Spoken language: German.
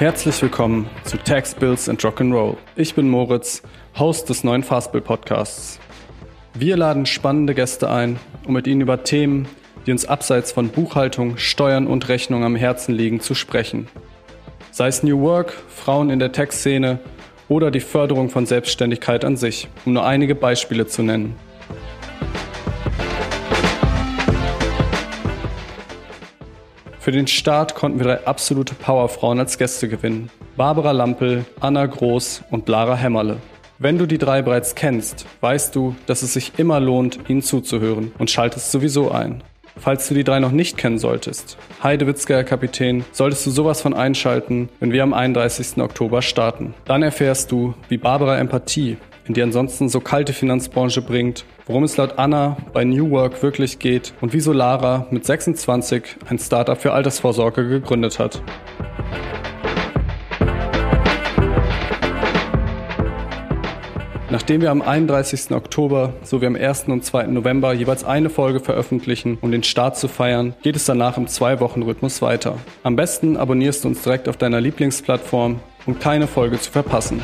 Herzlich willkommen zu Tax Bills and Rock'n'Roll. Ich bin Moritz, Host des neuen Fastbill Podcasts. Wir laden spannende Gäste ein, um mit ihnen über Themen, die uns abseits von Buchhaltung, Steuern und Rechnung am Herzen liegen, zu sprechen. Sei es New Work, Frauen in der Tech-Szene oder die Förderung von Selbstständigkeit an sich, um nur einige Beispiele zu nennen. Für den Start konnten wir drei absolute Powerfrauen als Gäste gewinnen. Barbara Lampel, Anna Groß und Lara Hämmerle. Wenn du die drei bereits kennst, weißt du, dass es sich immer lohnt, ihnen zuzuhören und schaltest sowieso ein. Falls du die drei noch nicht kennen solltest, Heidewitzger Kapitän, solltest du sowas von einschalten, wenn wir am 31. Oktober starten. Dann erfährst du, wie Barbara Empathie in die ansonsten so kalte Finanzbranche bringt, worum es laut Anna bei New Work wirklich geht und wieso Lara mit 26 ein Startup für Altersvorsorge gegründet hat. Nachdem wir am 31. Oktober sowie am 1. und 2. November jeweils eine Folge veröffentlichen, um den Start zu feiern, geht es danach im Zwei-Wochen-Rhythmus weiter. Am besten abonnierst du uns direkt auf deiner Lieblingsplattform, um keine Folge zu verpassen.